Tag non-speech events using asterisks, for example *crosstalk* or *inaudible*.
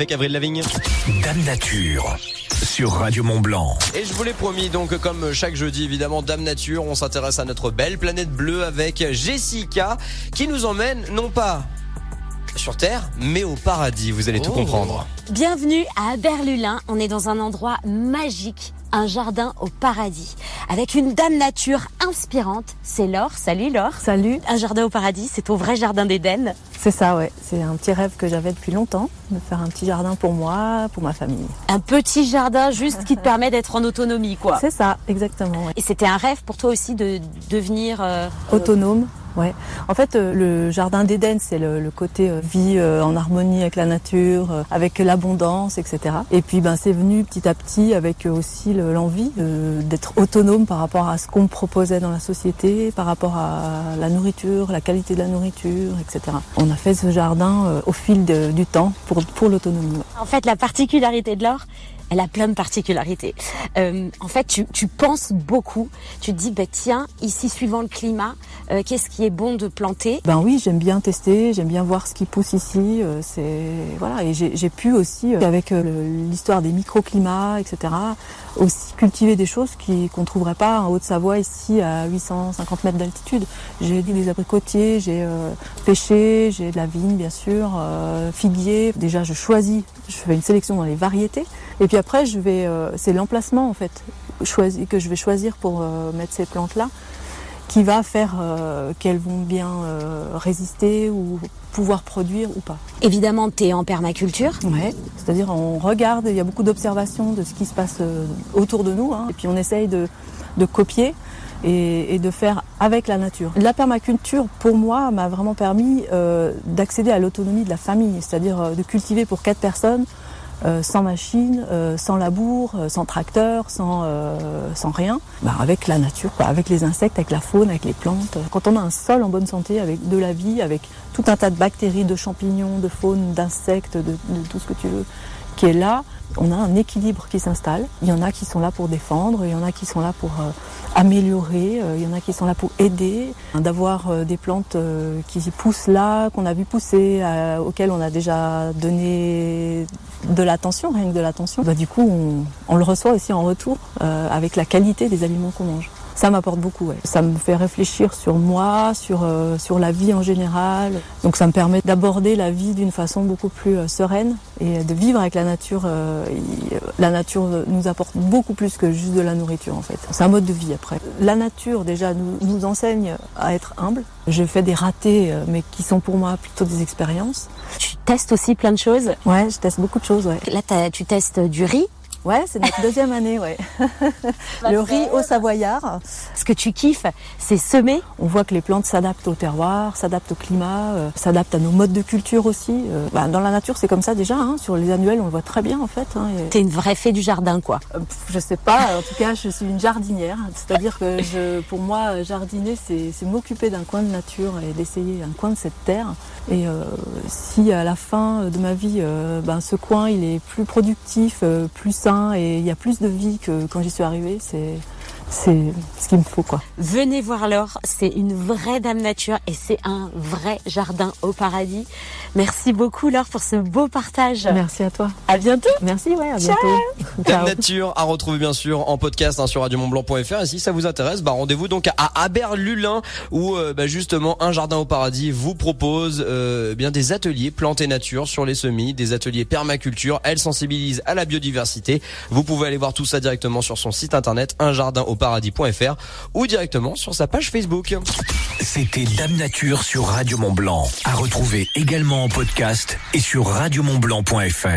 avec Avril Lavigne. Dame Nature sur Radio Mont Blanc. Et je vous l'ai promis, donc comme chaque jeudi, évidemment, Dame Nature, on s'intéresse à notre belle planète bleue avec Jessica qui nous emmène non pas sur Terre, mais au paradis. Vous allez tout Oh. comprendre. Bienvenue à Aberlulin. On est dans un endroit magique, un jardin au paradis, avec une dame nature inspirante. C'est Laure. Salut Laure. Salut, Un jardin au paradis, c'est ton vrai jardin d'Éden. C'est ça, ouais. C'est un petit rêve que j'avais depuis longtemps, de faire un petit jardin pour moi, pour ma famille. Un petit jardin juste qui te permet d'être en autonomie, quoi. C'est ça, exactement. ouais. Et c'était un rêve pour toi aussi de devenir euh, Autonome, ouais. En fait, euh, le jardin d'Éden, c'est le, côté euh, vie euh, en harmonie avec la nature, avec l'abondance, etc. Et puis, ben, c'est venu petit à petit avec aussi le- l'envie d'être autonome par rapport à ce qu'on proposait dans la société, par rapport à la nourriture, la qualité de la nourriture, etc. On a fait ce jardin au fil du temps pour, pour l'autonomie. En fait, la particularité de l'or, elle a plein de particularités. Euh, en fait, tu, tu penses beaucoup. Tu te dis, bah, tiens, ici, suivant le climat, euh, qu'est-ce qui est bon de planter? Ben oui, j'aime bien tester, j'aime bien voir ce qui pousse ici. euh, c'est voilà, et j'ai j'ai pu aussi, euh, avec euh, l'histoire des microclimats, etc., aussi cultiver des choses qui qu'on trouverait pas en Haute-Savoie ici à 850 mètres d'altitude. J'ai des abricotiers, j'ai euh, pêché, j'ai de la vigne bien sûr, figuier. Déjà, je choisis, je fais une sélection dans les variétés, et puis après, je vais, euh, c'est l'emplacement en fait, choisi, que je vais choisir pour euh, mettre ces plantes là qui va faire euh, qu'elles vont bien résister ou pouvoir produire ou pas. Évidemment, tu es en permaculture. Ouais. C'est-à-dire on regarde, il y a beaucoup d'observations de ce qui se passe autour de nous, hein, et puis on essaye de, de copier et, et de faire avec la nature. La permaculture, pour moi, m'a vraiment permis d'accéder à l'autonomie de la famille, c'est-à-dire de cultiver pour quatre personnes euh, sans machine, euh, sans labour, euh, sans tracteur, sans, rien, bah, avec la nature, avec les insectes, avec la faune, avec les plantes. Quand on a un sol en bonne santé, avec de la vie, avec tout un tas de bactéries, de champignons, de faune, d'insectes, de tout ce que tu veux, qui est là, on a un équilibre qui s'installe. Il y en a qui sont là pour défendre, il y en a qui sont là pour euh, améliorer, euh, il y en a qui sont là pour aider. D'avoir euh, des plantes qui poussent là, qu'on a vu pousser, auxquelles on a déjà donné de l'attention, rien que de l'attention, bah, du coup on, le reçoit aussi en retour avec la qualité des aliments qu'on mange. Ça m'apporte beaucoup, ouais. ça me fait réfléchir sur moi, sur, euh, sur la vie en général. Donc ça me permet d'aborder la vie d'une façon beaucoup plus euh, sereine et de vivre avec la nature. euh, euh, la nature nous apporte beaucoup plus que juste de la nourriture en fait. C'est un mode de vie après. La nature déjà nous, nous enseigne à être humble. Je fais des ratés euh, mais qui sont pour moi plutôt des expériences. Tu testes aussi plein de choses. Ouais, je teste beaucoup de choses, ouais. Là, tu testes du riz. Ouais, c'est notre deuxième année, ouais. *laughs* Le riz au savoyard. Ce que tu kiffes, c'est semer. On voit que les plantes s'adaptent au terroir, s'adaptent au climat, euh, s'adaptent à nos modes de culture aussi. Euh, bah, dans la nature, c'est comme ça déjà. Hein. Sur les annuels, on le voit très bien en fait. Hein. Et- T'es une vraie fée du jardin, quoi. Euh, Je sais pas, en tout cas, je suis une jardinière. C'est-à-dire que je, pour moi, jardiner, c'est c'est m'occuper d'un coin de nature et d'essayer un coin de cette terre. Et si à la fin de ma vie, ben, ce coin, il est plus productif, plus sain et il y a plus de vie que quand j'y suis arrivée, c'est c'est ce qu'il me faut, quoi. Venez voir Laure, c'est une vraie dame nature et c'est un vrai jardin au paradis. Merci beaucoup Laure pour ce beau partage. Merci à toi. À bientôt. Merci, ouais, à bientôt. Dame Ciao. Nature à retrouver bien sûr en podcast hein, sur radiomontblanc.fr et si ça vous intéresse, bah rendez-vous donc à Aberlulin où euh, bah, justement un jardin au paradis vous propose euh, bien des ateliers plantes et nature sur les semis, des ateliers permaculture. Elle sensibilise à la biodiversité. Vous pouvez aller voir tout ça directement sur son site internet unjardinautparadis.fr ou directement sur sa page Facebook. C'était Dame Nature sur Radio Mont Blanc. À retrouver également en podcast et sur radiomontblanc.fr.